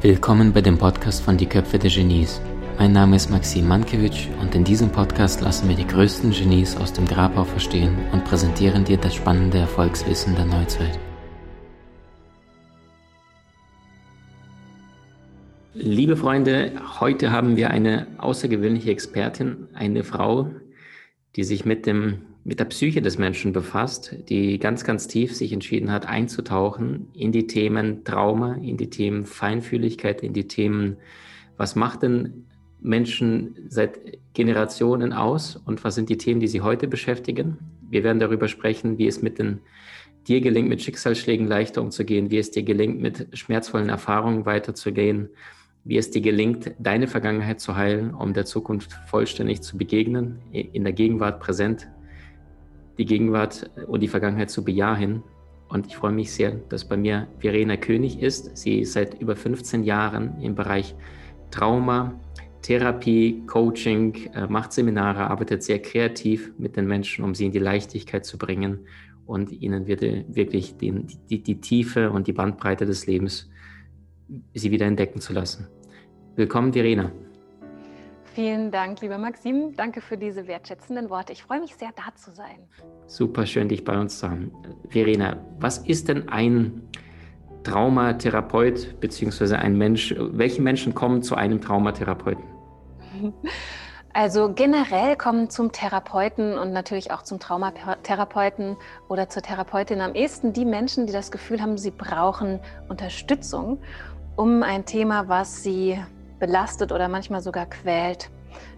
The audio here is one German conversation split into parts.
Willkommen bei dem Podcast von Die Köpfe der Genies. Mein Name ist Maxim Mankewitsch und in diesem Podcast lassen wir die größten Genies aus dem Grabau verstehen und präsentieren dir das spannende Erfolgswissen der Neuzeit. Liebe Freunde, heute haben wir eine außergewöhnliche Expertin, eine Frau, die sich mit, dem, mit der Psyche des Menschen befasst, die ganz, ganz tief sich entschieden hat, einzutauchen in die Themen Trauma, in die Themen Feinfühligkeit, in die Themen, was macht denn Menschen seit Generationen aus und was sind die Themen, die sie heute beschäftigen. Wir werden darüber sprechen, wie es mit den, dir gelingt, mit Schicksalsschlägen leichter umzugehen, wie es dir gelingt, mit schmerzvollen Erfahrungen weiterzugehen, wie es dir gelingt, deine Vergangenheit zu heilen, um der Zukunft vollständig zu begegnen, in der Gegenwart präsent, die Gegenwart und die Vergangenheit zu bejahen. Und ich freue mich sehr, dass bei mir Verena König ist. Sie ist seit über 15 Jahren im Bereich Trauma, Therapie, Coaching, äh, macht Seminare, arbeitet sehr kreativ mit den Menschen, um sie in die Leichtigkeit zu bringen und ihnen wirklich die, die, die Tiefe und die Bandbreite des Lebens sie wieder entdecken zu lassen. Willkommen, Verena. Vielen Dank, lieber Maxim. Danke für diese wertschätzenden Worte. Ich freue mich sehr, da zu sein. Super schön, dich bei uns zu haben. Verena, was ist denn ein Traumatherapeut beziehungsweise ein Mensch? Welche Menschen kommen zu einem Traumatherapeuten? Also generell kommen zum Therapeuten und natürlich auch zum Traumatherapeuten oder zur Therapeutin am ehesten die Menschen, die das Gefühl haben, sie brauchen Unterstützung, um ein Thema, was sie belastet oder manchmal sogar quält,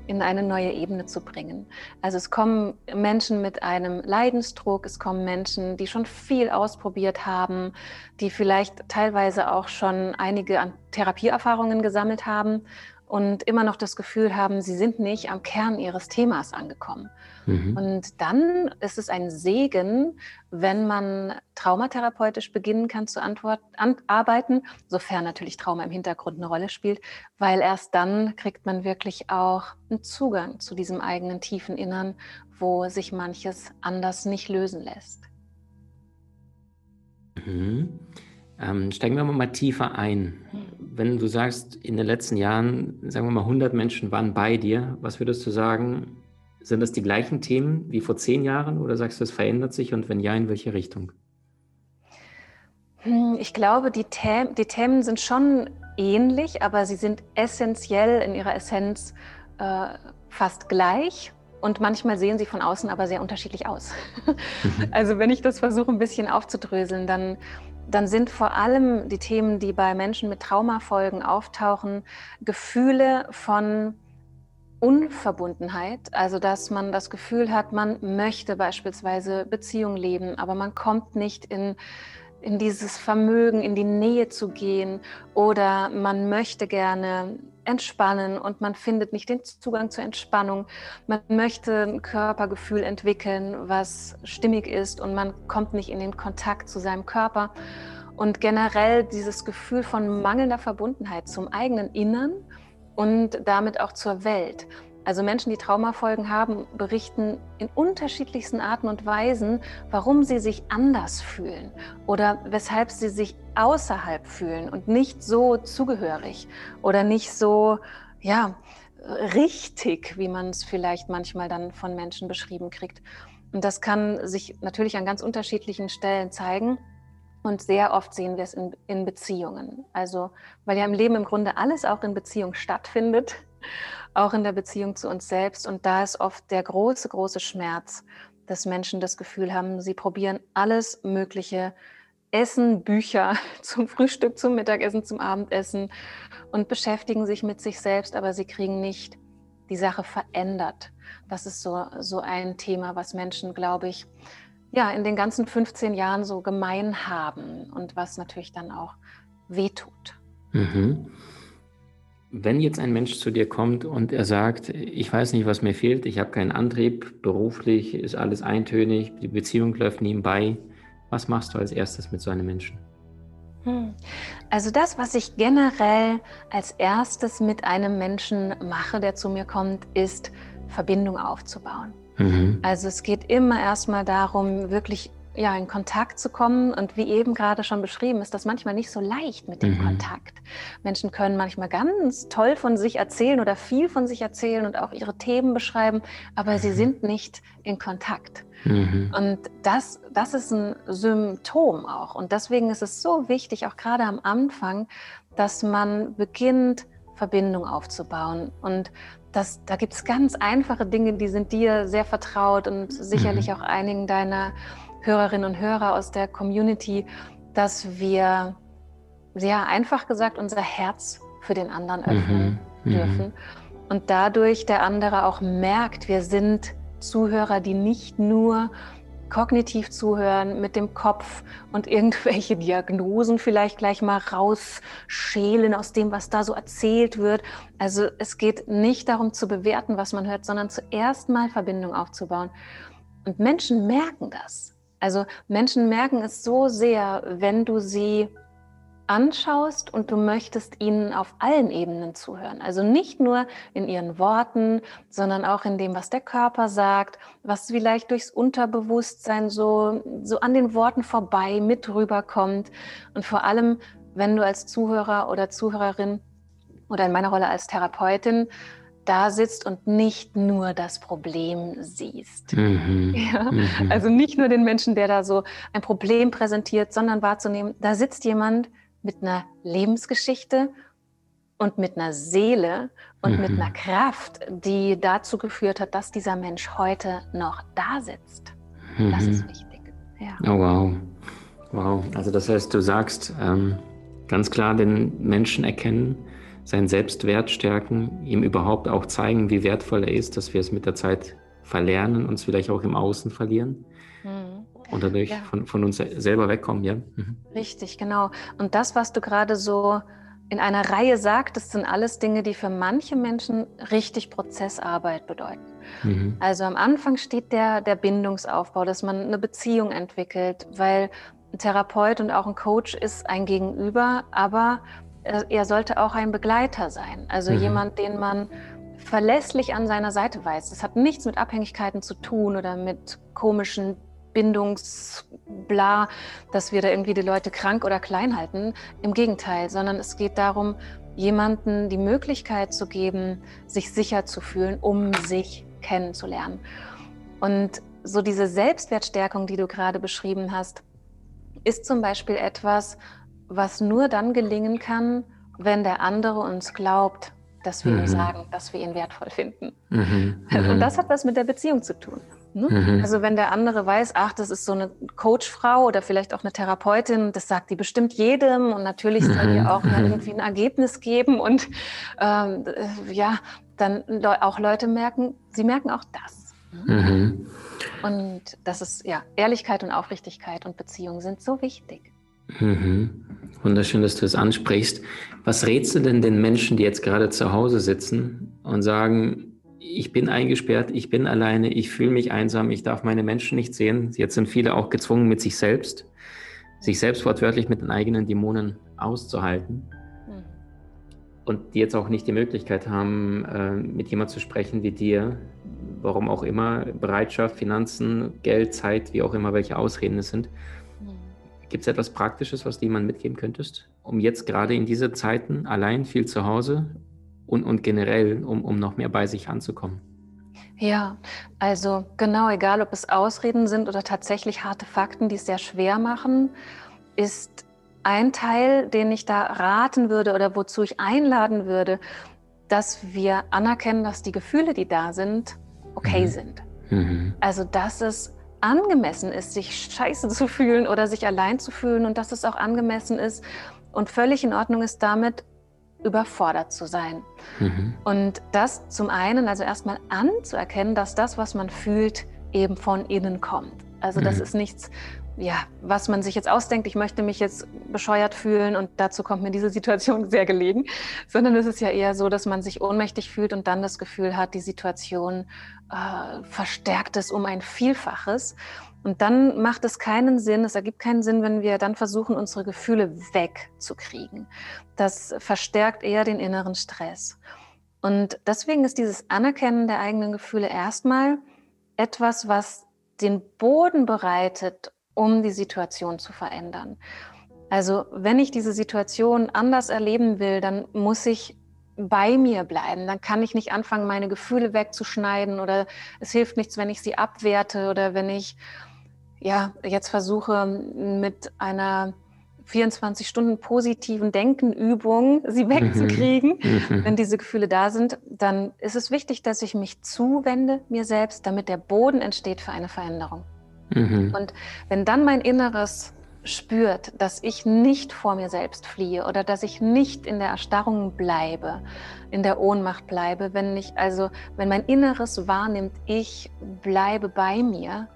in eine neue Ebene zu bringen. Also es kommen Menschen mit einem Leidensdruck, es kommen Menschen, die schon viel ausprobiert haben, die vielleicht teilweise auch schon einige Therapieerfahrungen gesammelt haben und immer noch das Gefühl haben, sie sind nicht am Kern ihres Themas angekommen. Mhm. Und dann ist es ein Segen, wenn man traumatherapeutisch beginnen kann zu antwort, an, arbeiten, sofern natürlich Trauma im Hintergrund eine Rolle spielt, weil erst dann kriegt man wirklich auch einen Zugang zu diesem eigenen tiefen Innern, wo sich manches anders nicht lösen lässt. Mhm. Ähm, steigen wir mal tiefer ein. Wenn du sagst, in den letzten Jahren, sagen wir mal, 100 Menschen waren bei dir, was würdest du sagen, sind das die gleichen Themen wie vor zehn Jahren oder sagst du, es verändert sich und wenn ja, in welche Richtung? Hm, ich glaube, die, The die Themen sind schon ähnlich, aber sie sind essentiell in ihrer Essenz äh, fast gleich. Und manchmal sehen sie von außen aber sehr unterschiedlich aus. also wenn ich das versuche ein bisschen aufzudröseln, dann dann sind vor allem die Themen, die bei Menschen mit Traumafolgen auftauchen, Gefühle von Unverbundenheit, also dass man das Gefühl hat, man möchte beispielsweise Beziehung leben, aber man kommt nicht in, in dieses Vermögen, in die Nähe zu gehen oder man möchte gerne entspannen und man findet nicht den Zugang zur Entspannung. Man möchte ein Körpergefühl entwickeln, was stimmig ist und man kommt nicht in den Kontakt zu seinem Körper. Und generell dieses Gefühl von mangelnder Verbundenheit zum eigenen Innern und damit auch zur Welt. Also Menschen, die Traumafolgen haben, berichten in unterschiedlichsten Arten und Weisen, warum sie sich anders fühlen oder weshalb sie sich außerhalb fühlen und nicht so zugehörig oder nicht so, ja, richtig, wie man es vielleicht manchmal dann von Menschen beschrieben kriegt. Und das kann sich natürlich an ganz unterschiedlichen Stellen zeigen. Und sehr oft sehen wir es in, in Beziehungen. Also, weil ja im Leben im Grunde alles auch in Beziehung stattfindet auch in der Beziehung zu uns selbst. Und da ist oft der große, große Schmerz, dass Menschen das Gefühl haben, sie probieren alles Mögliche, Essen, Bücher zum Frühstück, zum Mittagessen, zum Abendessen und beschäftigen sich mit sich selbst, aber sie kriegen nicht die Sache verändert. Das ist so, so ein Thema, was Menschen, glaube ich, ja, in den ganzen 15 Jahren so gemein haben und was natürlich dann auch wehtut. Mhm. Wenn jetzt ein Mensch zu dir kommt und er sagt, ich weiß nicht, was mir fehlt, ich habe keinen Antrieb, beruflich ist alles eintönig, die Beziehung läuft nebenbei, was machst du als erstes mit so einem Menschen? Hm. Also das, was ich generell als erstes mit einem Menschen mache, der zu mir kommt, ist Verbindung aufzubauen. Mhm. Also es geht immer erstmal darum, wirklich ja, in Kontakt zu kommen. Und wie eben gerade schon beschrieben, ist das manchmal nicht so leicht mit dem mhm. Kontakt. Menschen können manchmal ganz toll von sich erzählen oder viel von sich erzählen und auch ihre Themen beschreiben, aber sie mhm. sind nicht in Kontakt. Mhm. Und das, das ist ein Symptom auch. Und deswegen ist es so wichtig, auch gerade am Anfang, dass man beginnt, Verbindung aufzubauen. Und das, da gibt es ganz einfache Dinge, die sind dir sehr vertraut und sicherlich mhm. auch einigen deiner Hörerinnen und Hörer aus der Community, dass wir sehr einfach gesagt unser Herz für den anderen öffnen mhm. dürfen. Und dadurch der andere auch merkt, wir sind Zuhörer, die nicht nur kognitiv zuhören mit dem Kopf und irgendwelche Diagnosen vielleicht gleich mal rausschälen aus dem, was da so erzählt wird. Also es geht nicht darum zu bewerten, was man hört, sondern zuerst mal Verbindung aufzubauen. Und Menschen merken das. Also Menschen merken es so sehr, wenn du sie anschaust und du möchtest ihnen auf allen Ebenen zuhören. Also nicht nur in ihren Worten, sondern auch in dem, was der Körper sagt, was vielleicht durchs Unterbewusstsein so, so an den Worten vorbei mit rüberkommt. Und vor allem, wenn du als Zuhörer oder Zuhörerin oder in meiner Rolle als Therapeutin da sitzt und nicht nur das Problem siehst. Mhm. Ja? Mhm. Also nicht nur den Menschen, der da so ein Problem präsentiert, sondern wahrzunehmen, da sitzt jemand mit einer Lebensgeschichte und mit einer Seele und mhm. mit einer Kraft, die dazu geführt hat, dass dieser Mensch heute noch da sitzt. Das ist mhm. wichtig. Ja. Oh wow. Wow. Also das heißt, du sagst ähm, ganz klar den Menschen erkennen, seinen Selbstwert stärken, ihm überhaupt auch zeigen, wie wertvoll er ist, dass wir es mit der Zeit verlernen, uns vielleicht auch im Außen verlieren mhm. und dadurch ja. von, von, uns selber wegkommen, ja. Mhm. Richtig, genau. Und das, was du gerade so in einer Reihe sagtest, sind alles Dinge, die für manche Menschen richtig Prozessarbeit bedeuten. Mhm. Also am Anfang steht der, der Bindungsaufbau, dass man eine Beziehung entwickelt, weil ein Therapeut und auch ein Coach ist ein Gegenüber, aber er sollte auch ein Begleiter sein, also mhm. jemand, den man verlässlich an seiner Seite weiß. Das hat nichts mit Abhängigkeiten zu tun oder mit komischen Bindungsbla, dass wir da irgendwie die Leute krank oder klein halten. Im Gegenteil, sondern es geht darum, jemanden die Möglichkeit zu geben, sich sicher zu fühlen, um sich kennenzulernen. Und so diese Selbstwertstärkung, die du gerade beschrieben hast, ist zum Beispiel etwas, was nur dann gelingen kann, wenn der andere uns glaubt, dass wir mhm. ihm sagen, dass wir ihn wertvoll finden. Mhm. Und mhm. das hat was mit der Beziehung zu tun. Ne? Mhm. Also wenn der andere weiß, ach, das ist so eine Coachfrau oder vielleicht auch eine Therapeutin, das sagt die bestimmt jedem und natürlich soll ihr mhm. auch mal irgendwie ein Ergebnis geben und ähm, ja, dann auch Leute merken, sie merken auch das. Ne? Mhm. Und das ist ja Ehrlichkeit und Aufrichtigkeit und Beziehung sind so wichtig. Mhm. Wunderschön, dass du es ansprichst. Was rätst du denn den Menschen, die jetzt gerade zu Hause sitzen und sagen, ich bin eingesperrt, ich bin alleine, ich fühle mich einsam, ich darf meine Menschen nicht sehen. Jetzt sind viele auch gezwungen, mit sich selbst, sich selbst wortwörtlich mit den eigenen Dämonen auszuhalten. Mhm. Und die jetzt auch nicht die Möglichkeit haben, äh, mit jemand zu sprechen wie dir, warum auch immer, Bereitschaft, Finanzen, Geld, Zeit, wie auch immer, welche Ausreden es sind. Gibt es etwas Praktisches, was du jemandem mitgeben könntest, um jetzt gerade in diese Zeiten allein viel zu Hause und, und generell, um, um noch mehr bei sich anzukommen? Ja, also genau, egal ob es Ausreden sind oder tatsächlich harte Fakten, die es sehr schwer machen, ist ein Teil, den ich da raten würde oder wozu ich einladen würde, dass wir anerkennen, dass die Gefühle, die da sind, okay mhm. sind. Mhm. Also dass es angemessen ist, sich scheiße zu fühlen oder sich allein zu fühlen und dass es auch angemessen ist und völlig in Ordnung ist, damit überfordert zu sein. Mhm. Und das zum einen, also erstmal anzuerkennen, dass das, was man fühlt, eben von innen kommt. Also das mhm. ist nichts, ja, was man sich jetzt ausdenkt, ich möchte mich jetzt bescheuert fühlen und dazu kommt mir diese Situation sehr gelegen, sondern es ist ja eher so, dass man sich ohnmächtig fühlt und dann das Gefühl hat, die Situation äh, verstärkt es um ein Vielfaches. Und dann macht es keinen Sinn, es ergibt keinen Sinn, wenn wir dann versuchen, unsere Gefühle wegzukriegen. Das verstärkt eher den inneren Stress. Und deswegen ist dieses Anerkennen der eigenen Gefühle erstmal etwas, was den Boden bereitet, um die Situation zu verändern. Also wenn ich diese Situation anders erleben will, dann muss ich bei mir bleiben. Dann kann ich nicht anfangen, meine Gefühle wegzuschneiden oder es hilft nichts, wenn ich sie abwerte oder wenn ich ja jetzt versuche mit einer 24 Stunden positiven Denkenübung sie mhm. wegzukriegen. Mhm. Wenn diese Gefühle da sind, dann ist es wichtig, dass ich mich zuwende mir selbst, damit der Boden entsteht für eine Veränderung. Mhm. Und wenn dann mein Inneres spürt, dass ich nicht vor mir selbst fliehe oder dass ich nicht in der Erstarrung bleibe, in der Ohnmacht bleibe, wenn ich also, wenn mein Inneres wahrnimmt, ich bleibe bei mir,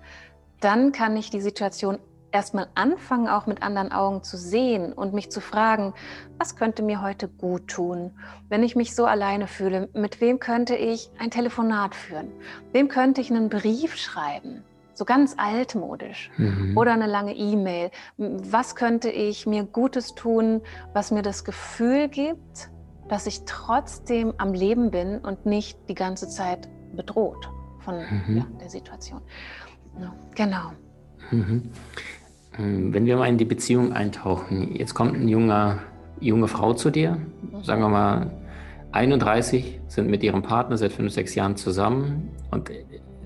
dann kann ich die Situation erstmal anfangen, auch mit anderen Augen zu sehen und mich zu fragen, was könnte mir heute gut tun, wenn ich mich so alleine fühle, mit wem könnte ich ein Telefonat führen, wem könnte ich einen Brief schreiben, so ganz altmodisch mhm. oder eine lange E-Mail. Was könnte ich mir Gutes tun, was mir das Gefühl gibt, dass ich trotzdem am Leben bin und nicht die ganze Zeit bedroht von mhm. ja, der Situation. Ja, genau. Mhm. Ähm, wenn wir mal in die Beziehung eintauchen, jetzt kommt eine junge, junge Frau zu dir, sagen wir mal 31, sind mit ihrem Partner seit fünf, sechs Jahren zusammen und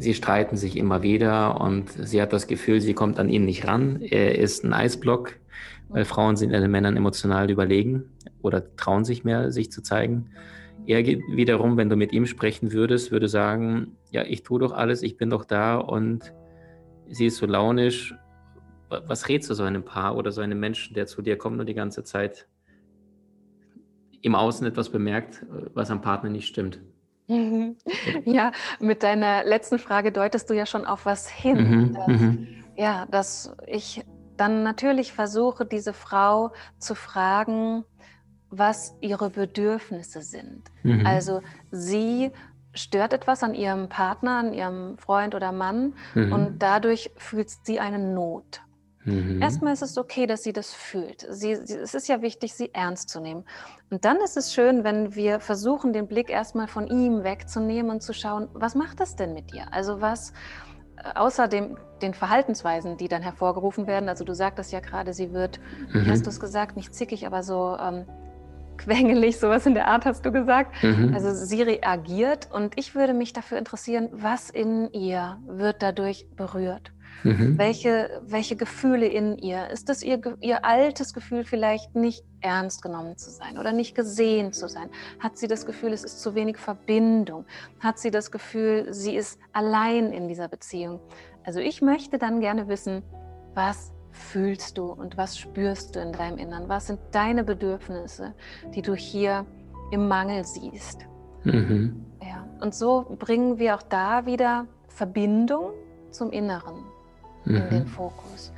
sie streiten sich immer wieder und sie hat das Gefühl, sie kommt an ihn nicht ran. Er ist ein Eisblock, weil Frauen sind den Männern emotional überlegen oder trauen sich mehr, sich zu zeigen. Er wiederum, wenn du mit ihm sprechen würdest, würde sagen, ja, ich tue doch alles, ich bin doch da und sie ist so launisch. Was rätst du so einem Paar oder so einem Menschen, der zu dir kommt und die ganze Zeit im Außen etwas bemerkt, was am Partner nicht stimmt? Ja, mit deiner letzten Frage deutest du ja schon auf was hin. Mhm, dass, mhm. ja, dass ich dann natürlich versuche, diese Frau zu fragen, was ihre Bedürfnisse sind. Mhm. Also sie stört etwas an ihrem Partner, an ihrem Freund oder Mann mhm. und dadurch fühlt sie eine Not. Mhm. Erstmal ist es okay, dass sie das fühlt. Sie, sie, es ist ja wichtig, sie ernst zu nehmen. Und dann ist es schön, wenn wir versuchen, den Blick erstmal von ihm wegzunehmen und zu schauen, was macht das denn mit dir? Also was, äh, außer dem, den Verhaltensweisen, die dann hervorgerufen werden, also du sagtest ja gerade, sie wird, mhm. wie hast du es gesagt, nicht zickig, aber so ähm, quengelig, sowas in der Art hast du gesagt. Mhm. Also sie reagiert und ich würde mich dafür interessieren, was in ihr wird dadurch berührt. Mhm. Welche, welche Gefühle in ihr? Ist es ihr, ihr altes Gefühl vielleicht nicht ernst genommen zu sein oder nicht gesehen zu sein? Hat sie das Gefühl, es ist zu wenig Verbindung? Hat sie das Gefühl, sie ist allein in dieser Beziehung? Also ich möchte dann gerne wissen, was fühlst du und was spürst du in deinem Innern? Was sind deine Bedürfnisse, die du hier im Mangel siehst? Mhm. Ja, und so bringen wir auch da wieder Verbindung zum Inneren mhm. in den Fokus.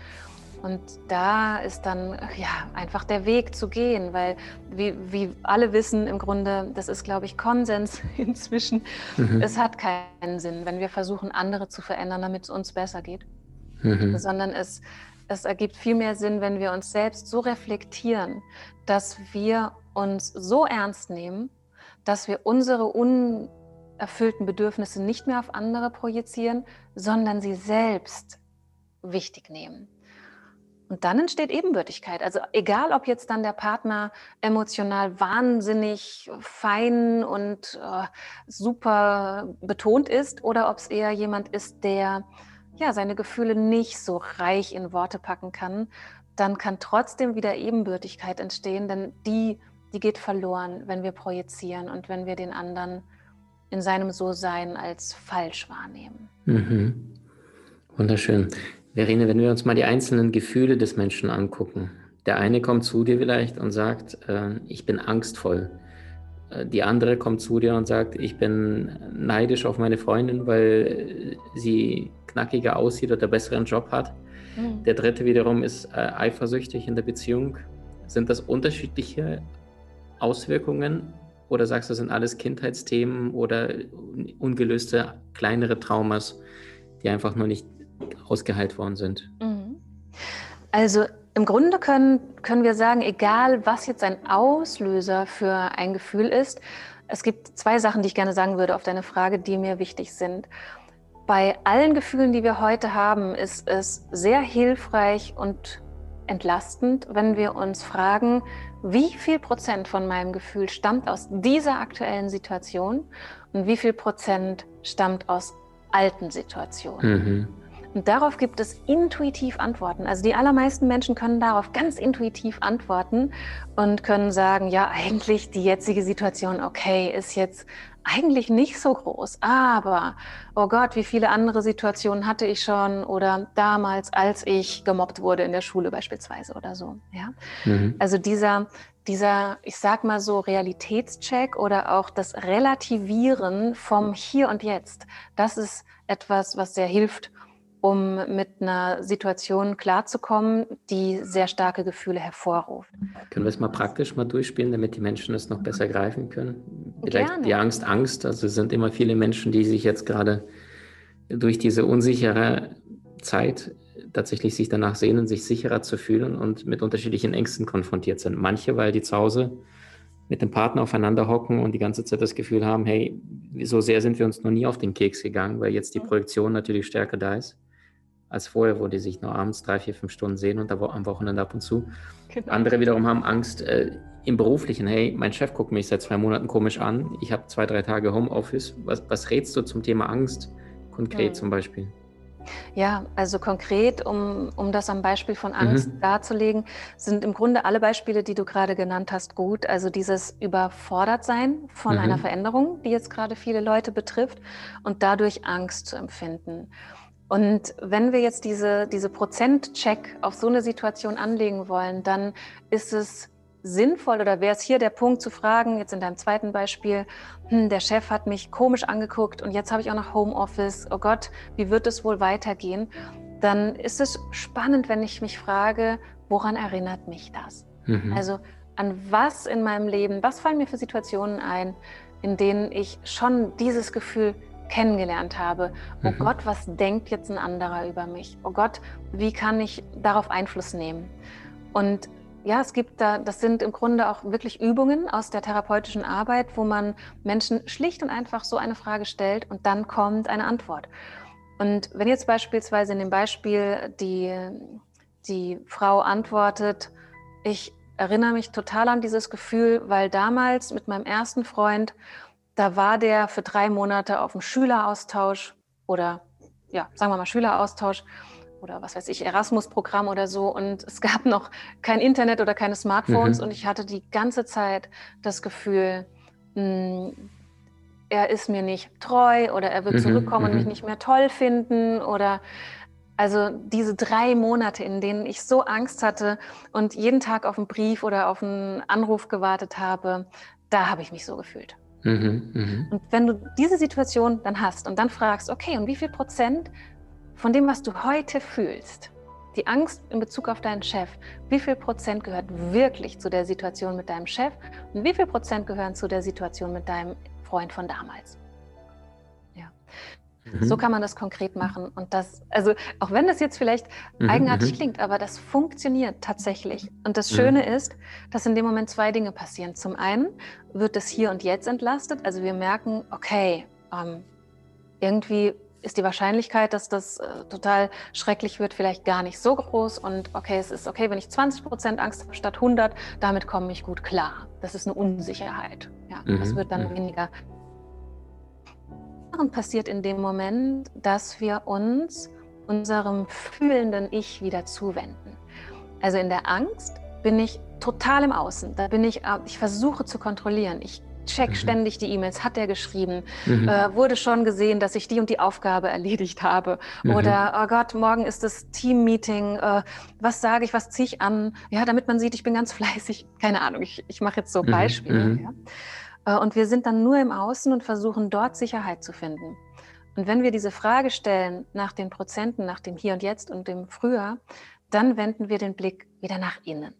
Und da ist dann ja einfach der Weg zu gehen, weil wie, wie alle wissen, im Grunde, das ist, glaube ich, Konsens inzwischen. Mhm. Es hat keinen Sinn, wenn wir versuchen, andere zu verändern, damit es uns besser geht, mhm. sondern es, es ergibt viel mehr Sinn, wenn wir uns selbst so reflektieren, dass wir uns so ernst nehmen, dass wir unsere unerfüllten Bedürfnisse nicht mehr auf andere projizieren, sondern sie selbst wichtig nehmen. Und dann entsteht Ebenbürtigkeit. Also egal, ob jetzt dann der Partner emotional wahnsinnig fein und äh, super betont ist oder ob es eher jemand ist, der ja seine Gefühle nicht so reich in Worte packen kann, dann kann trotzdem wieder Ebenbürtigkeit entstehen, denn die, die geht verloren, wenn wir projizieren und wenn wir den anderen in seinem So-Sein als falsch wahrnehmen. Mhm. Wunderschön. Verene, wenn wir uns mal die einzelnen Gefühle des Menschen angucken. Der eine kommt zu dir vielleicht und sagt, äh, ich bin angstvoll. Äh, die andere kommt zu dir und sagt, ich bin neidisch auf meine Freundin, weil sie knackiger aussieht oder besseren Job hat. Mhm. Der dritte wiederum ist äh, eifersüchtig in der Beziehung. Sind das unterschiedliche Auswirkungen oder sagst du, das sind alles Kindheitsthemen oder ungelöste kleinere Traumas, die einfach nur nicht ausgeheilt worden sind? Mhm. Also im Grunde können, können wir sagen, egal was jetzt ein Auslöser für ein Gefühl ist, es gibt zwei Sachen, die ich gerne sagen würde auf deine Frage, die mir wichtig sind. bei allen Gefühlen, die wir heute haben, ist es sehr hilfreich und entlastend, wenn wir uns fragen, wie viel Prozent von meinem Gefühl stammt aus dieser aktuellen Situation und wie viel Prozent stammt aus alten Situationen. Mhm. Und darauf gibt es intuitiv Antworten. Also die allermeisten Menschen können darauf ganz intuitiv antworten und können sagen, ja, eigentlich die jetzige Situation, okay, ist jetzt eigentlich nicht so groß, aber oh Gott, wie viele andere Situationen hatte ich schon oder damals, als ich gemobbt wurde in der Schule beispielsweise oder so. Ja? Mhm. Also dieser, dieser, ich sag mal so, Realitätscheck oder auch das Relativieren vom Hier und Jetzt, das ist etwas, was sehr hilft, um mit einer Situation klarzukommen, die sehr starke Gefühle hervorruft. Können wir es mal praktisch mal durchspielen, damit die Menschen es noch besser greifen können? Vielleicht Gerne. die Angst, Angst. Also es sind immer viele Menschen, die sich jetzt gerade durch diese unsichere Zeit tatsächlich sich danach sehnen, sich sicherer zu fühlen und mit unterschiedlichen Ängsten konfrontiert sind. Manche, weil die zu Hause mit dem Partner aufeinander hocken und die ganze Zeit das Gefühl haben, hey, so sehr sind wir uns noch nie auf den Keks gegangen, weil jetzt die Projektion natürlich stärker da ist als vorher, wo die sich nur abends drei, vier, fünf Stunden sehen und am Wochenende ab und zu. Genau. Andere wiederum haben Angst äh, im Beruflichen. Hey, mein Chef guckt mich seit zwei Monaten komisch an. Ich habe zwei, drei Tage Homeoffice. Was, was rätst du zum Thema Angst konkret hm. zum Beispiel? Ja, also konkret, um, um das am Beispiel von Angst mhm. darzulegen, sind im Grunde alle Beispiele, die du gerade genannt hast, gut. Also dieses Überfordertsein von mhm. einer Veränderung, die jetzt gerade viele Leute betrifft und dadurch Angst zu empfinden. Und wenn wir jetzt diese, diese Prozentcheck auf so eine Situation anlegen wollen, dann ist es sinnvoll oder wäre es hier der Punkt zu fragen, jetzt in deinem zweiten Beispiel, hm, der Chef hat mich komisch angeguckt und jetzt habe ich auch noch Homeoffice, oh Gott, wie wird es wohl weitergehen? Dann ist es spannend, wenn ich mich frage, woran erinnert mich das? Mhm. Also an was in meinem Leben, was fallen mir für Situationen ein, in denen ich schon dieses Gefühl kennengelernt habe. Oh mhm. Gott, was denkt jetzt ein anderer über mich? Oh Gott, wie kann ich darauf Einfluss nehmen? Und ja, es gibt da, das sind im Grunde auch wirklich Übungen aus der therapeutischen Arbeit, wo man Menschen schlicht und einfach so eine Frage stellt und dann kommt eine Antwort. Und wenn jetzt beispielsweise in dem Beispiel die, die Frau antwortet, ich erinnere mich total an dieses Gefühl, weil damals mit meinem ersten Freund da war der für drei Monate auf dem Schüleraustausch oder ja, sagen wir mal Schüleraustausch oder was weiß ich, Erasmus-Programm oder so. Und es gab noch kein Internet oder keine Smartphones. Mhm. Und ich hatte die ganze Zeit das Gefühl, mh, hm, er ist mir nicht treu oder er wird mhm. zurückkommen mhm. und mich nicht mehr toll finden oder also diese drei Monate, in denen ich so Angst hatte und jeden Tag auf einen Brief oder auf einen Anruf gewartet habe, da habe ich mich so gefühlt. Mhm, mh. Und wenn du diese Situation dann hast und dann fragst, okay, und wie viel Prozent von dem, was du heute fühlst, die Angst in Bezug auf deinen Chef, wie viel Prozent gehört wirklich zu der Situation mit deinem Chef und wie viel Prozent gehören zu der Situation mit deinem Freund von damals? Mhm. So kann man das konkret machen. Und das, also auch wenn das jetzt vielleicht mhm, eigenartig mhm. klingt, aber das funktioniert tatsächlich. Und das Schöne mhm. ist, dass in dem Moment zwei Dinge passieren. Zum einen wird das Hier und Jetzt entlastet. Also wir merken, okay, ähm, irgendwie ist die Wahrscheinlichkeit, dass das äh, total schrecklich wird, vielleicht gar nicht so groß. Und okay, es ist okay, wenn ich 20 Prozent Angst habe statt 100, damit komme ich gut klar. Das ist eine Unsicherheit. Ja, mhm. Das wird dann mhm. weniger passiert in dem Moment, dass wir uns unserem fühlenden Ich wieder zuwenden. Also in der Angst bin ich total im Außen. Da bin ich, äh, ich versuche zu kontrollieren. Ich check mhm. ständig die E-Mails. Hat er geschrieben? Mhm. Äh, wurde schon gesehen, dass ich die und die Aufgabe erledigt habe? Mhm. Oder, oh Gott, morgen ist das Team-Meeting. Äh, was sage ich? Was ziehe ich an? Ja, damit man sieht, ich bin ganz fleißig. Keine Ahnung, ich, ich mache jetzt so mhm. Beispiele. Mhm. Ja. Äh, und wir sind dann nur im Außen und versuchen dort Sicherheit zu finden. Und wenn wir diese Frage stellen nach den Prozenten, nach dem Hier und Jetzt und dem Früher, dann wenden wir den Blick wieder nach innen.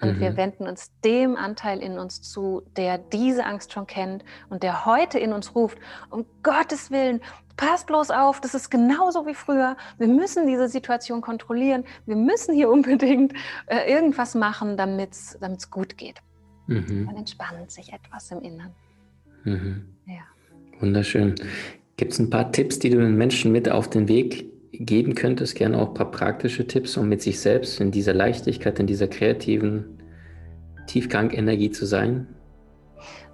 Und mhm. wir wenden uns dem Anteil in uns zu, der diese Angst schon kennt und der heute in uns ruft, um Gottes Willen, passt bloß auf, das ist genauso wie früher. Wir müssen diese Situation kontrollieren. Wir müssen hier unbedingt äh, irgendwas machen, damit es gut geht. Mhm. Dann entspannt sich etwas im Inneren. Mhm. Ja. Wunderschön. Gibt es ein paar Tipps, die du den Menschen mit auf den Weg geben könntest? Gerne auch ein paar praktische Tipps, um mit sich selbst in dieser Leichtigkeit, in dieser kreativen Tiefgang-Energie zu sein?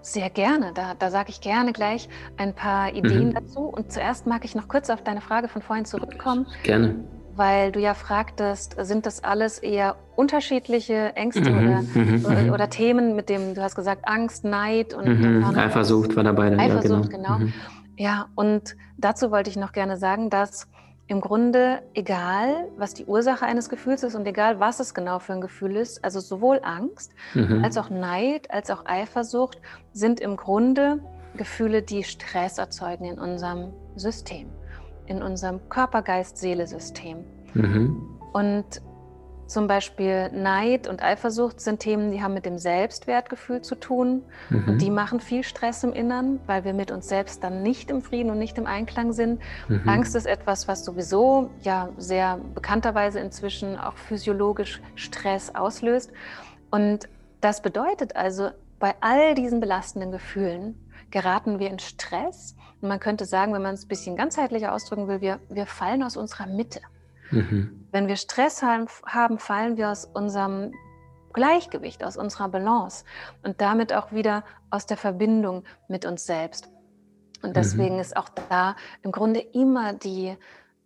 Sehr gerne. Da, da sage ich gerne gleich ein paar Ideen mhm. dazu. Und zuerst mag ich noch kurz auf deine Frage von vorhin zurückkommen. Gerne. Weil du ja fragtest, sind das alles eher unterschiedliche Ängste mhm, oder, mhm, oder, mhm. oder, Themen, mit dem du hast gesagt, Angst, Neid und mhm, Eifersucht war dabei. Eifersucht, ja, genau. genau. Ja, und dazu wollte ich noch gerne sagen, dass im Grunde egal, was die Ursache eines Gefühls ist und egal, was es genau für ein Gefühl ist, also sowohl Angst mhm. als auch Neid, als auch Eifersucht sind im Grunde Gefühle, die Stress erzeugen in unserem System, in unserem Körper-Geist-Seele-System. Mhm. Und zum Beispiel Neid und Eifersucht sind Themen, die haben mit dem Selbstwertgefühl zu tun. Mhm. Und die machen viel Stress im Innern, weil wir mit uns selbst dann nicht im Frieden und nicht im Einklang sind. Mhm. Angst ist etwas, was sowieso ja sehr bekannterweise inzwischen auch physiologisch Stress auslöst. Und das bedeutet also, bei all diesen belastenden Gefühlen geraten wir in Stress. Und man könnte sagen, wenn man es ein bisschen ganzheitlicher ausdrücken will, wir, wir fallen aus unserer Mitte. Mhm. Wenn wir Stress haben, fallen wir aus unserem Gleichgewicht, aus unserer Balance und damit auch wieder aus der Verbindung mit uns selbst. Und mhm. deswegen mhm. ist auch da im Grunde immer die,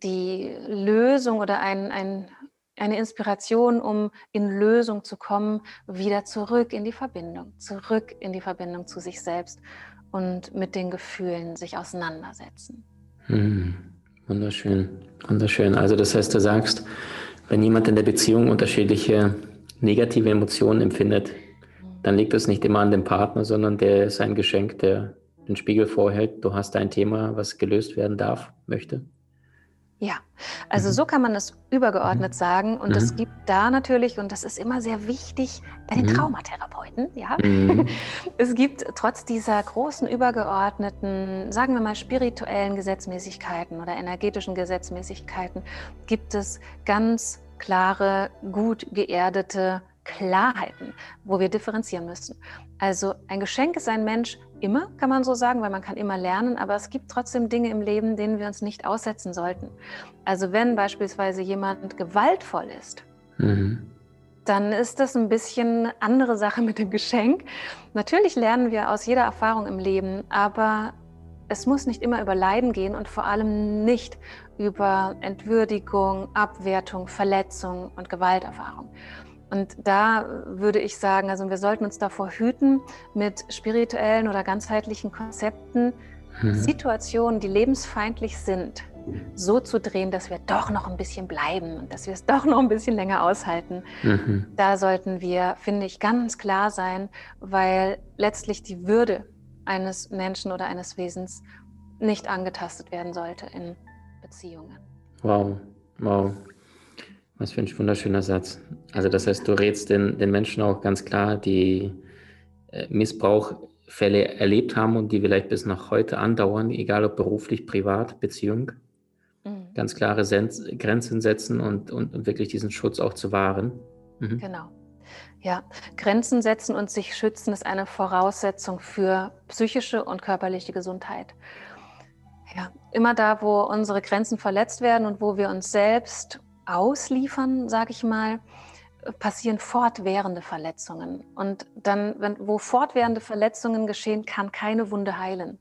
die Lösung oder ein, ein, eine Inspiration, um in Lösung zu kommen, wieder zurück in die Verbindung, zurück in die Verbindung zu sich selbst und mit den Gefühlen sich auseinandersetzen. Mhm. Wunderschön, wunderschön. Also das heißt, du sagst, wenn jemand in der Beziehung unterschiedliche negative Emotionen empfindet, dann liegt das nicht immer an dem Partner, sondern der ist ein Geschenk, der den Spiegel vorhält. Du hast ein Thema, was gelöst werden darf, möchte. Ja, also so kann man es übergeordnet mhm. sagen. Und es mhm. gibt da natürlich, und das ist immer sehr wichtig bei den mhm. Traumatherapeuten, ja, mhm. es gibt trotz dieser großen übergeordneten, sagen wir mal, spirituellen Gesetzmäßigkeiten oder energetischen Gesetzmäßigkeiten, gibt es ganz klare, gut geerdete Klarheiten, wo wir differenzieren müssen. Also ein Geschenk ist ein Mensch immer, kann man so sagen, weil man kann immer lernen, aber es gibt trotzdem Dinge im Leben, denen wir uns nicht aussetzen sollten. Also wenn beispielsweise jemand gewaltvoll ist, mhm. dann ist das ein bisschen andere Sache mit dem Geschenk. Natürlich lernen wir aus jeder Erfahrung im Leben, aber es muss nicht immer über Leiden gehen und vor allem nicht über Entwürdigung, Abwertung, Verletzung und Gewalterfahrung. Und da würde ich sagen, also wir sollten uns davor hüten, mit spirituellen oder ganzheitlichen Konzepten mhm. Situationen, die lebensfeindlich sind, so zu drehen, dass wir doch noch ein bisschen bleiben und dass wir es doch noch ein bisschen länger aushalten. Mhm. Da sollten wir, finde ich, ganz klar sein, weil letztlich die Würde eines Menschen oder eines Wesens nicht angetastet werden sollte in Beziehungen. Wow, wow. Was für ein wunderschöner Satz. Also das heißt, du rätst den, den Menschen auch ganz klar, die äh, Missbrauchfälle erlebt haben und die vielleicht bis nach heute andauern, egal ob beruflich, privat, Beziehung, mhm. ganz klare Sens Grenzen setzen und, und, und, wirklich diesen Schutz auch zu wahren. Mhm. Genau. Ja, Grenzen setzen und sich schützen ist eine Voraussetzung für psychische und körperliche Gesundheit. Ja, immer da, wo unsere Grenzen verletzt werden und wo wir uns selbst ausliefern, sage ich mal, passieren fortwährende Verletzungen. Und dann, wenn, wo fortwährende Verletzungen geschehen, kann keine Wunde heilen.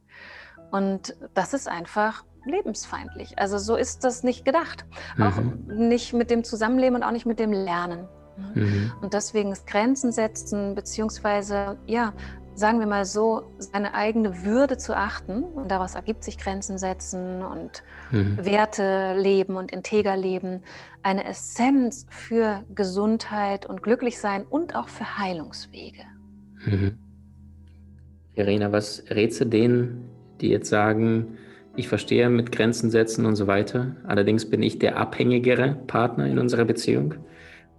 Und das ist einfach lebensfeindlich. Also so ist das nicht gedacht. Mhm. Auch nicht mit dem Zusammenleben und auch nicht mit dem Lernen. Mhm. Und deswegen ist Grenzen setzen, beziehungsweise ja, sagen wir mal so, seine eigene Würde zu achten. Und daraus ergibt sich Grenzen setzen und mhm. Werte leben und integer leben. Eine Essenz für Gesundheit und Glücklichsein und auch für Heilungswege. Mhm. Verena, was rätst du denen, die jetzt sagen, ich verstehe mit Grenzen setzen und so weiter. Allerdings bin ich der abhängigere Partner in unserer Beziehung.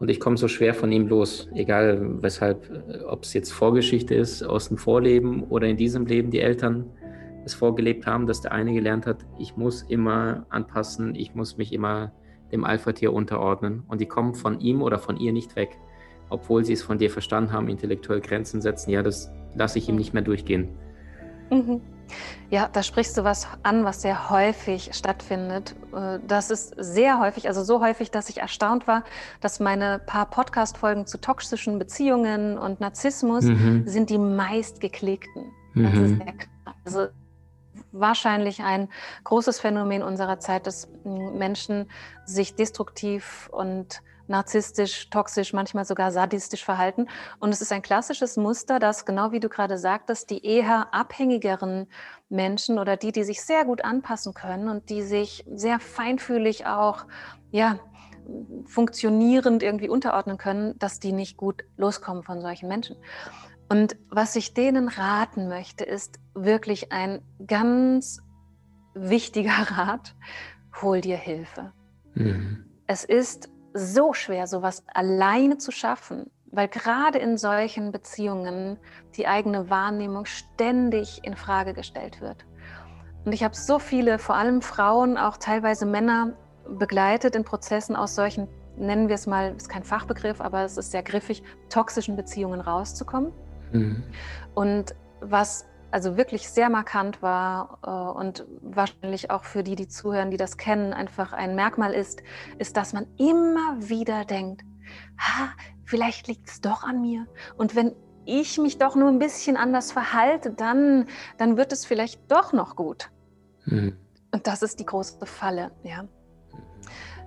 Und ich komme so schwer von ihm los, egal weshalb, äh, ob es jetzt Vorgeschichte ist aus dem Vorleben oder in diesem Leben die Eltern es vorgelebt haben, dass der eine gelernt hat, ich muss immer anpassen, ich muss mich immer dem Alpha-Tier unterordnen. Und die kommen von ihm oder von ihr nicht weg, obwohl sie es von dir verstanden haben, intellektuell Grenzen setzen. Ja, das lasse ich ihm nicht mehr durchgehen. Mhm. Ja, da sprichst du was an, was sehr häufig stattfindet. Äh, das ist sehr häufig, also so häufig, dass ich erstaunt war, dass meine paar Podcast-Folgen zu toxischen Beziehungen und Narzissmus mhm. sind die meistgeklickten. Das mhm. ist sehr klar. Also wahrscheinlich ein großes Phänomen unserer Zeit, dass Menschen sich destruktiv und narzisstisch, toxisch, manchmal sogar sadistisch verhalten. Und es ist ein klassisches Muster, dass, genau wie du gerade sagtest, die eher abhängigeren Menschen oder die, die sich sehr gut anpassen können und die sich sehr feinfühlig auch, ja, funktionierend irgendwie unterordnen können, dass die nicht gut loskommen von solchen Menschen. Und was ich denen raten möchte, ist wirklich ein ganz wichtiger Rat, hol dir Hilfe. Mhm. Es ist so schwer, sowas alleine zu schaffen, weil gerade in solchen Beziehungen die eigene Wahrnehmung ständig in Frage gestellt wird. Und ich habe so viele, vor allem Frauen, auch teilweise Männer begleitet in Prozessen aus solchen, nennen wir es mal, ist kein Fachbegriff, aber es ist sehr griffig, toxischen Beziehungen rauszukommen. Mhm. Und was also wirklich sehr markant war äh, und wahrscheinlich auch für die, die zuhören, die das kennen, einfach ein Merkmal ist, ist, dass man immer wieder denkt, ha, vielleicht liegt es doch an mir. Und wenn ich mich doch nur ein bisschen anders verhalte, dann, dann wird es vielleicht doch noch gut. Mhm. Und das ist die große Falle, ja.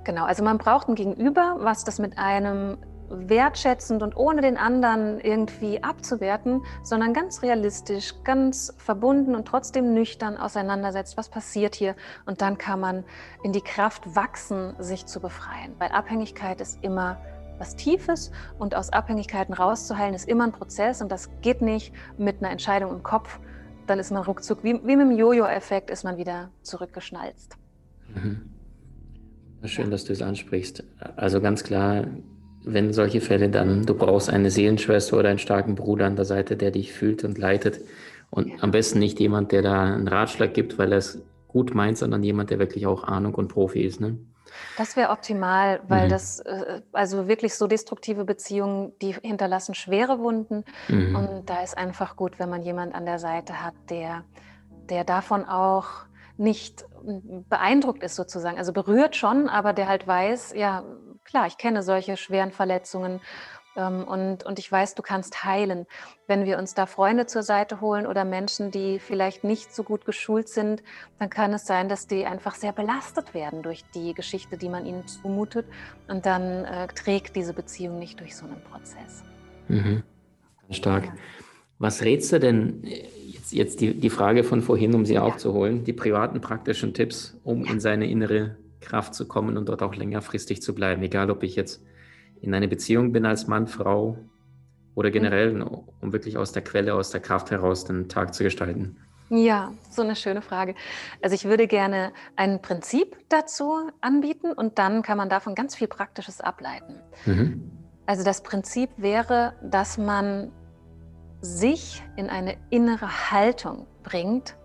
Genau, also man braucht ein Gegenüber, was das mit einem wertschätzend und ohne den anderen irgendwie abzuwerten, sondern ganz realistisch, ganz verbunden und trotzdem nüchtern auseinandersetzt, was passiert hier. Und dann kann man in die Kraft wachsen, sich zu befreien. Weil Abhängigkeit ist immer was Tiefes und aus Abhängigkeiten rauszuheilen ist immer ein Prozess und das geht nicht mit einer Entscheidung im Kopf. Dann ist man ruckzuck, wie, wie mit dem Jojo-Effekt, ist man wieder zurückgeschnalzt. Mhm. Schön, dass du es ansprichst. Also ganz klar, wenn solche Fälle dann, du brauchst eine Seelenschwester oder einen starken Bruder an der Seite, der dich fühlt und leitet. Und am besten nicht jemand, der da einen Ratschlag gibt, weil er es gut meint, sondern jemand, der wirklich auch Ahnung und Profi ist. Ne? Das wäre optimal, weil mhm. das, äh, also wirklich so destruktive Beziehungen, die hinterlassen schwere Wunden. Mhm. Und da ist einfach gut, wenn man jemand an der Seite hat, der, der davon auch nicht beeindruckt ist sozusagen. Also berührt schon, aber der halt weiß, ja, klar, ich kenne solche schweren Verletzungen ähm, und, und ich weiß, du kannst heilen. Wenn wir uns da Freunde zur Seite holen oder Menschen, die vielleicht nicht so gut geschult sind, dann kann es sein, dass die einfach sehr belastet werden durch die Geschichte, die man ihnen zumutet. Und dann äh, trägt diese Beziehung nicht durch so einen Prozess. Mhm. Stark. Ja. Was rätst du denn, äh, jetzt, jetzt die, die Frage von vorhin, um sie ja. aufzuholen, die privaten praktischen Tipps, um ja. in seine innere Kraft zu kommen und dort auch längerfristig zu bleiben. Egal, ob ich jetzt in einer Beziehung bin als Mann, Frau oder generell, um wirklich aus der Quelle, aus der Kraft heraus den Tag zu gestalten. Ja, so eine schöne Frage. Also ich würde gerne ein Prinzip dazu anbieten und dann kann man davon ganz viel Praktisches ableiten. Mhm. Also das Prinzip wäre, dass man sich in eine innere Haltung bringt,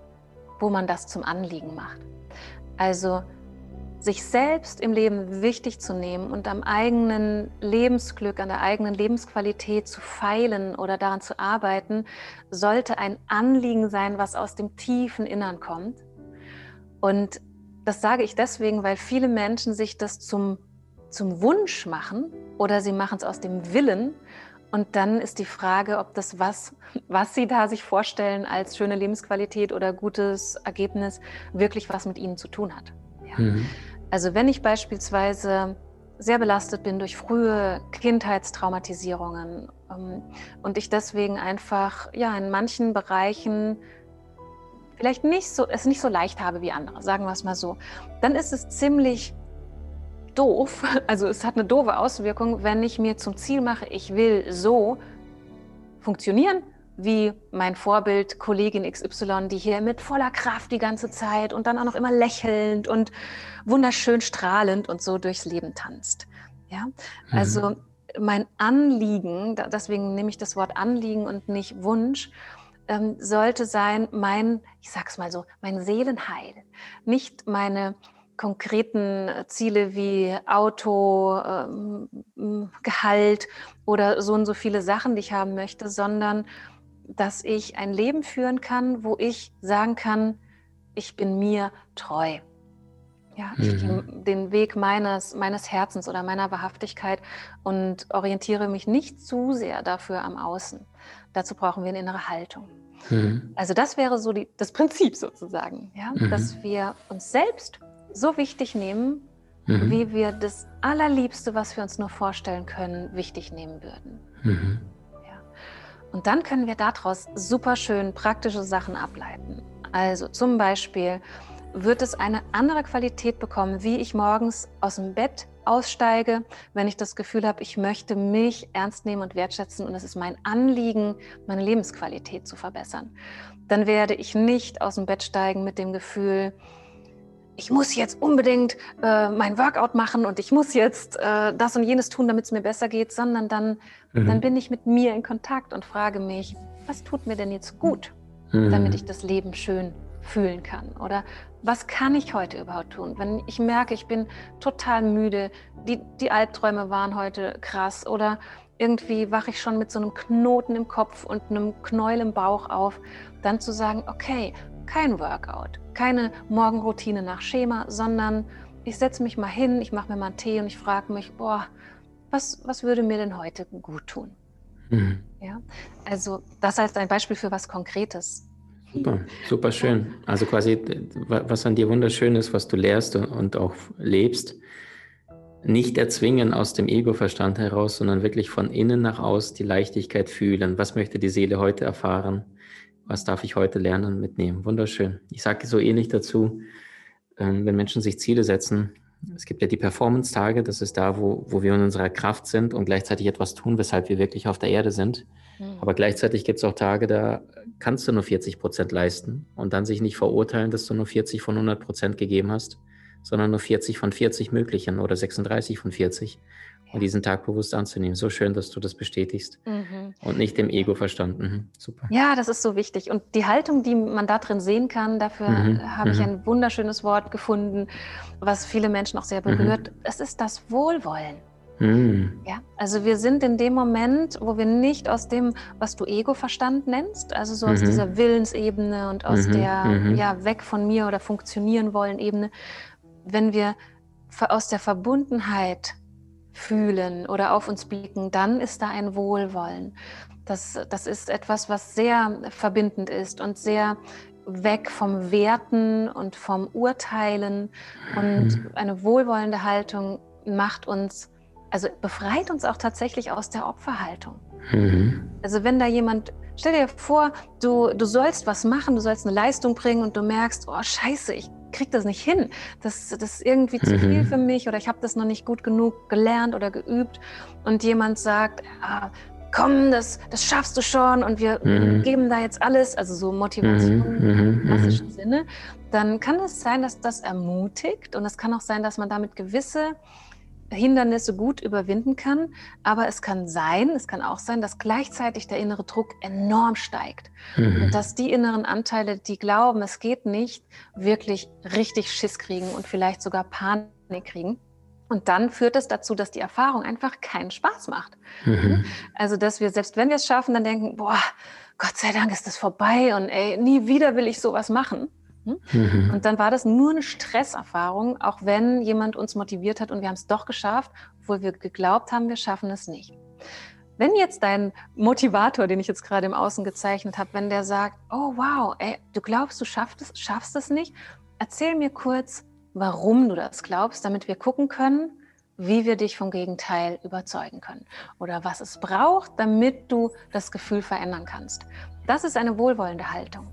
wo man das zum Anliegen macht. Also sich selbst im Leben wichtig zu nehmen und am eigenen Lebensglück, an der eigenen Lebensqualität zu feilen oder daran zu arbeiten, sollte ein Anliegen sein, was aus dem tiefen Innern kommt. Und das sage ich deswegen, weil viele Menschen sich das zum, zum Wunsch machen oder sie machen es aus dem Willen. Und dann ist die Frage, ob das was, was sie da sich vorstellen als schöne Lebensqualität oder gutes Ergebnis, wirklich was mit ihnen zu tun hat. Mhm. Also wenn ich beispielsweise sehr belastet bin durch frühe Kindheitstraumatisierungen ähm, und ich deswegen einfach ja in manchen Bereichen vielleicht nicht so es nicht so leicht habe wie andere, sagen wir es mal so, dann ist es ziemlich doof. Also es hat eine doofe Auswirkung, wenn ich mir zum Ziel mache, ich will so funktionieren wie mein Vorbild Kollegin XY, die hier mit voller Kraft die ganze Zeit und dann auch noch immer lächelnd und wunderschön strahlend und so durchs Leben tanzt. Ja, mhm. also mein Anliegen, deswegen nehme ich das Wort Anliegen und nicht Wunsch, ähm, sollte sein, mein, ich sag's mal so, mein Seelenheil, nicht meine konkreten Ziele wie Auto, ähm, Gehalt oder so und so viele Sachen, die ich haben möchte, sondern dass ich ein Leben führen kann, wo ich sagen kann, ich bin mir treu. Ja, ich mhm. gehe den Weg meines, meines Herzens oder meiner Wahrhaftigkeit und orientiere mich nicht zu sehr dafür am Außen. Dazu brauchen wir eine innere Haltung. Mhm. Also das wäre so die, das Prinzip sozusagen, ja? Mhm. dass wir uns selbst so wichtig nehmen, mhm. wie wir das Allerliebste, was wir uns nur vorstellen können, wichtig nehmen würden. Und dann können wir daraus super schön praktische Sachen ableiten. Also zum Beispiel, wird es eine andere Qualität bekommen, wie ich morgens aus dem Bett aussteige, wenn ich das Gefühl habe, ich möchte mich ernst nehmen und wertschätzen und es ist mein Anliegen, meine Lebensqualität zu verbessern. Dann werde ich nicht aus dem Bett steigen mit dem Gefühl, ich muss jetzt unbedingt äh, mein Workout machen und ich muss jetzt äh, das und jenes tun, damit es mir besser geht, sondern dann, mhm. dann bin ich mit mir in Kontakt und frage mich, was tut mir denn jetzt gut, mhm. damit ich das Leben schön fühlen kann? Oder was kann ich heute überhaupt tun? Wenn ich merke, ich bin total müde, die, die Albträume waren heute krass oder irgendwie wache ich schon mit so einem Knoten im Kopf und einem Knäuel im Bauch auf, dann zu sagen, okay, kein Workout, keine Morgenroutine nach Schema, sondern ich setze mich mal hin, ich mache mir mal einen Tee und ich frage mich, boah, was, was würde mir denn heute gut tun? Mhm. Ja, also das als ein Beispiel für was Konkretes. Super, super schön. Also quasi, was an dir wunderschön ist, was du lehrst und auch lebst, nicht erzwingen aus dem Ego-Verstand heraus, sondern wirklich von innen nach aus die Leichtigkeit fühlen. Was möchte die Seele heute erfahren? Was darf ich heute lernen und mitnehmen? Wunderschön. Ich sage so ähnlich dazu, ähm, wenn Menschen sich Ziele setzen. Es gibt ja die Performance-Tage, das ist da, wo, wo wir in unserer Kraft sind und gleichzeitig etwas tun, weshalb wir wirklich auf der Erde sind. Mhm. Aber gleichzeitig gibt es auch Tage, da kannst du nur 40 Prozent leisten und dann sich nicht verurteilen, dass du nur 40 von 100 Prozent gegeben hast, sondern nur 40 von 40 möglichen oder 36 von 40 und diesen Tag bewusst anzunehmen. So schön, dass du das bestätigst mhm. und nicht dem Ego verstanden. Mhm. Super. Ja, das ist so wichtig. Und die Haltung, die man da drin sehen kann, dafür mhm. habe ich mhm. ein wunderschönes Wort gefunden, was viele Menschen auch sehr berührt. Mhm. Es ist das Wohlwollen. Mhm. Ja, also wir sind in dem Moment, wo wir nicht aus dem, was du Ego-Verstand nennst, also so aus dieser Willensebene und aus der, ja, weg von mir oder funktionieren wollen Ebene, wenn wir aus der Verbundenheit fühlen oder auf uns blicken, dann ist da ein Wohlwollen. Das, das ist etwas, was sehr verbindend ist und sehr weg vom Werten und vom Urteilen. Und mhm. eine wohlwollende Haltung macht uns, also befreit uns auch tatsächlich aus der Opferhaltung. Mhm. Also wenn da jemand, stell dir vor, du, du sollst was machen, du sollst eine Leistung bringen und du merkst, oh scheiße, ich kriege das nicht hin. Das, das ist irgendwie zu viel mhm. für mich oder ich habe das noch nicht gut genug gelernt oder geübt. Und jemand sagt, ja, komm, das, das schaffst du schon und wir mhm. geben da jetzt alles, also so Motivation mhm. im mhm. klassischen Sinne, dann kann es sein, dass das ermutigt und es kann auch sein, dass man damit gewisse Hindernisse gut überwinden kann. Aber es kann sein, es kann auch sein, dass gleichzeitig der innere Druck enorm steigt. Mhm. Und dass die inneren Anteile, die glauben, es geht nicht, wirklich richtig Schiss kriegen und vielleicht sogar Panik kriegen. Und dann führt es dazu, dass die Erfahrung einfach keinen Spaß macht. Mhm. Also, dass wir, selbst wenn wir es schaffen, dann denken, boah, Gott sei Dank ist das vorbei und ey, nie wieder will ich sowas machen. Mhm. Und dann war das nur eine Stresserfahrung, auch wenn jemand uns motiviert hat und wir haben es doch geschafft, obwohl wir geglaubt haben, wir schaffen es nicht. Wenn jetzt dein Motivator, den ich jetzt gerade im Außen gezeichnet habe, wenn der sagt, oh wow, ey, du glaubst, du schaffst es, schaffst es nicht, erzähl mir kurz, warum du das glaubst, damit wir gucken können, wie wir dich vom Gegenteil überzeugen können oder was es braucht, damit du das Gefühl verändern kannst. Das ist eine wohlwollende Haltung.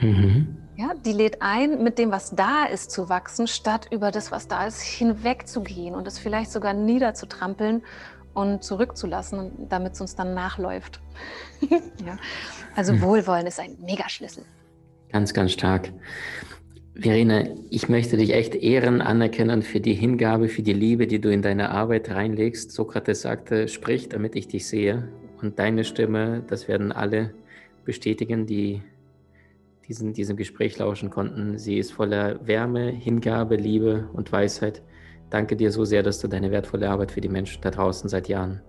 Mhm. Ja, die lädt ein, mit dem, was da ist, zu wachsen, statt über das, was da ist, hinwegzugehen und es vielleicht sogar niederzutrampeln und zurückzulassen, damit es uns dann nachläuft. ja. Also hm. Wohlwollen ist ein Megaschlüssel. Ganz, ganz stark. Verena, ich möchte dich echt ehren, anerkennen für die Hingabe, für die Liebe, die du in deine Arbeit reinlegst. Sokrates sagte, sprich, damit ich dich sehe. Und deine Stimme, das werden alle bestätigen, die diesen, diesem Gespräch lauschen konnten. Sie ist voller Wärme, Hingabe, Liebe und Weisheit. Danke dir so sehr, dass du deine wertvolle Arbeit für die Menschen da draußen seit Jahren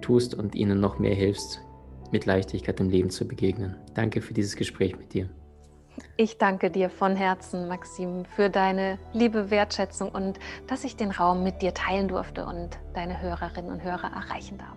tust und ihnen noch mehr hilfst, mit Leichtigkeit im Leben zu begegnen. Danke für dieses Gespräch mit dir. Ich danke dir von Herzen, Maxim, für deine liebe Wertschätzung und dass ich den Raum mit dir teilen durfte und deine Hörerinnen und Hörer erreichen darf.